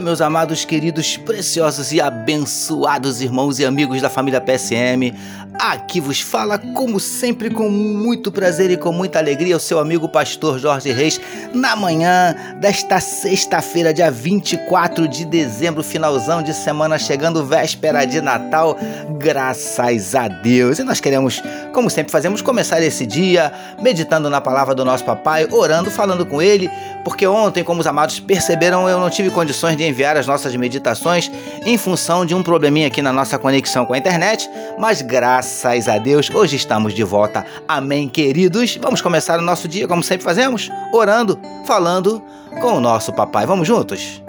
meus amados, queridos, preciosos e abençoados irmãos e amigos da família PSM. Aqui vos fala, como sempre, com muito prazer e com muita alegria, o seu amigo pastor Jorge Reis, na manhã desta sexta-feira, dia 24 de dezembro, finalzão de semana, chegando véspera de Natal, graças a Deus. E nós queremos, como sempre fazemos, começar esse dia meditando na palavra do nosso papai, orando, falando com ele, porque ontem, como os amados perceberam, eu não tive condições de enviar as nossas meditações em função de um probleminha aqui na nossa conexão com a internet, mas graças Graças a Deus, hoje estamos de volta. Amém, queridos. Vamos começar o nosso dia como sempre fazemos, orando, falando com o nosso papai. Vamos juntos?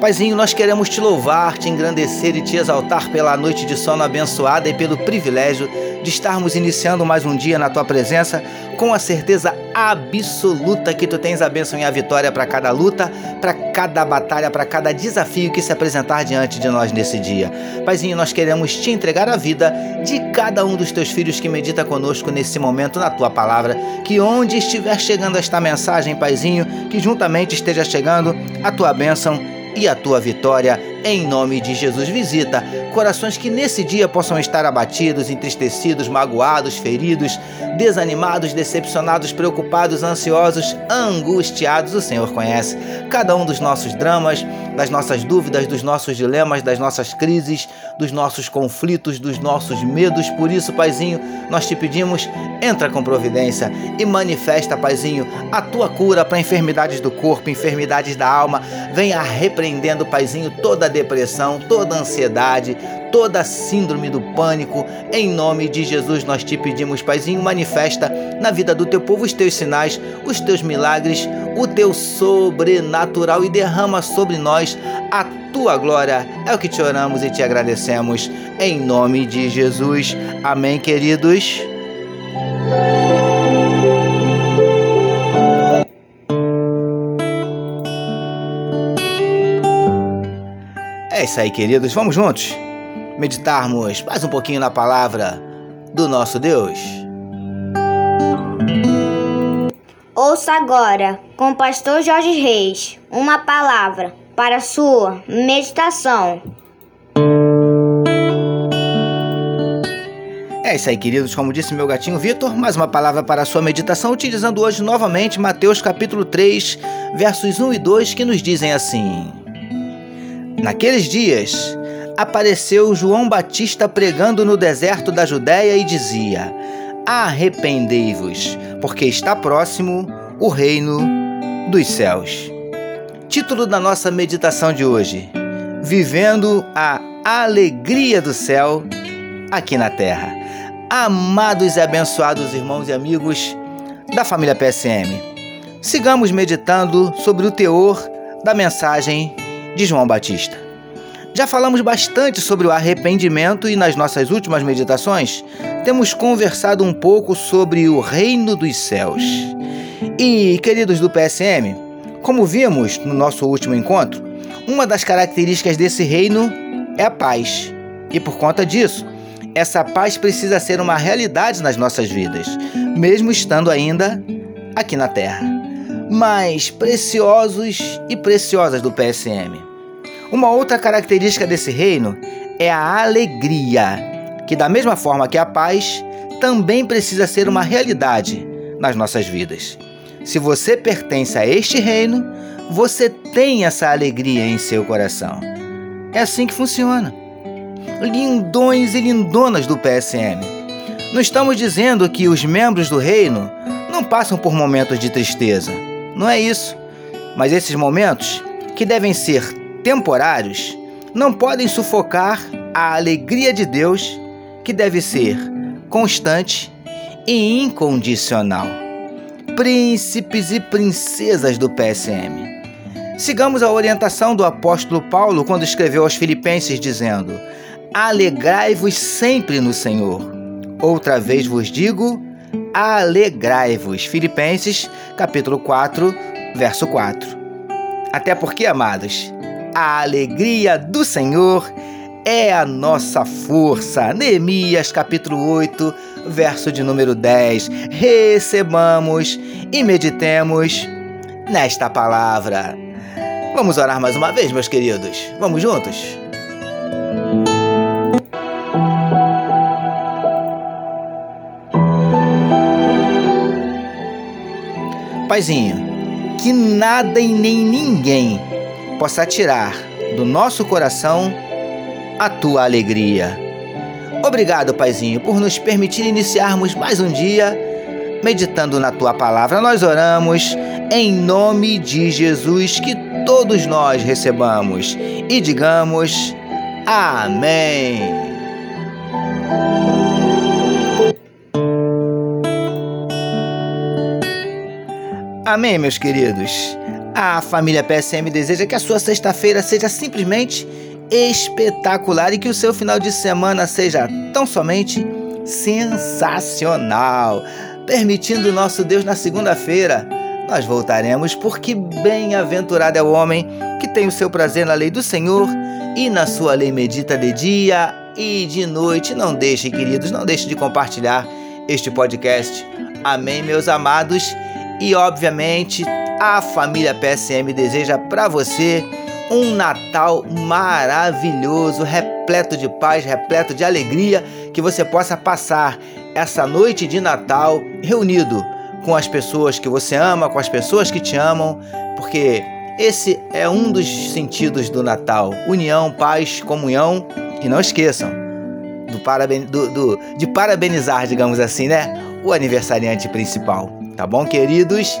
Paizinho, nós queremos te louvar, te engrandecer e te exaltar pela noite de sono abençoada e pelo privilégio de estarmos iniciando mais um dia na tua presença com a certeza absoluta que tu tens a bênção e a vitória para cada luta, para cada batalha, para cada desafio que se apresentar diante de nós nesse dia. Paizinho, nós queremos te entregar a vida de cada um dos teus filhos que medita conosco nesse momento na tua palavra, que onde estiver chegando esta mensagem, Paizinho, que juntamente esteja chegando a tua bênção e a tua vitória em nome de Jesus. Visita corações que nesse dia possam estar abatidos, entristecidos, magoados, feridos, desanimados, decepcionados, preocupados, ansiosos, angustiados. O Senhor conhece cada um dos nossos dramas, das nossas dúvidas, dos nossos dilemas, das nossas crises, dos nossos conflitos, dos nossos medos. Por isso, Paizinho, nós te pedimos, entra com providência e manifesta, Paizinho, a tua cura para enfermidades do corpo, enfermidades da alma. Venha repreendendo, Paizinho, toda depressão, toda ansiedade, toda síndrome do pânico. Em nome de Jesus nós te pedimos, Paizinho, manifesta na vida do teu povo os teus sinais, os teus milagres, o teu sobrenatural e derrama sobre nós a tua glória. É o que te oramos e te agradecemos. Em nome de Jesus. Amém, queridos. É isso aí, queridos. Vamos juntos meditarmos mais um pouquinho na palavra do nosso Deus. Ouça agora, com o pastor Jorge Reis, uma palavra para a sua meditação. É isso aí, queridos. Como disse meu gatinho Vitor, mais uma palavra para a sua meditação, utilizando hoje novamente Mateus capítulo 3, versos 1 e 2, que nos dizem assim: Naqueles dias, apareceu João Batista pregando no deserto da Judéia e dizia: Arrependei-vos, porque está próximo o reino dos céus. Título da nossa meditação de hoje: Vivendo a alegria do céu aqui na terra. Amados e abençoados irmãos e amigos da família PSM, sigamos meditando sobre o teor da mensagem de João Batista. Já falamos bastante sobre o arrependimento e nas nossas últimas meditações temos conversado um pouco sobre o reino dos céus. E, queridos do PSM, como vimos no nosso último encontro, uma das características desse reino é a paz. E por conta disso, essa paz precisa ser uma realidade nas nossas vidas, mesmo estando ainda aqui na Terra. Mas preciosos e preciosas do PSM. Uma outra característica desse reino é a alegria, que, da mesma forma que a paz, também precisa ser uma realidade nas nossas vidas. Se você pertence a este reino, você tem essa alegria em seu coração. É assim que funciona. Lindões e lindonas do PSM. Não estamos dizendo que os membros do reino não passam por momentos de tristeza. Não é isso. Mas esses momentos, que devem ser temporários não podem sufocar a alegria de Deus, que deve ser constante e incondicional. Príncipes e princesas do PSM. Sigamos a orientação do apóstolo Paulo quando escreveu aos Filipenses, dizendo: Alegrai-vos sempre no Senhor. Outra vez vos digo: alegrai-vos. Filipenses, capítulo 4, verso 4. Até porque, amados, a alegria do Senhor é a nossa força. Neemias capítulo 8, verso de número 10. Recebamos e meditemos nesta palavra. Vamos orar mais uma vez, meus queridos. Vamos juntos? Paizinho, que nada e nem ninguém possa tirar do nosso coração a tua alegria. Obrigado, Paizinho, por nos permitir iniciarmos mais um dia meditando na tua palavra. Nós oramos em nome de Jesus, que todos nós recebamos e digamos Amém. Amém, meus queridos. A família PSM deseja que a sua sexta-feira seja simplesmente espetacular e que o seu final de semana seja tão somente sensacional. Permitindo nosso Deus na segunda-feira, nós voltaremos, porque bem-aventurado é o homem que tem o seu prazer na lei do Senhor e na sua lei medita de dia e de noite. Não deixe, queridos, não deixe de compartilhar este podcast. Amém, meus amados. E obviamente, a família PSM deseja para você um Natal maravilhoso, repleto de paz, repleto de alegria, que você possa passar essa noite de Natal reunido com as pessoas que você ama, com as pessoas que te amam, porque esse é um dos sentidos do Natal: união, paz, comunhão. E não esqueçam do paraben do, do, de parabenizar, digamos assim, né? O aniversariante principal. Tá bom, queridos?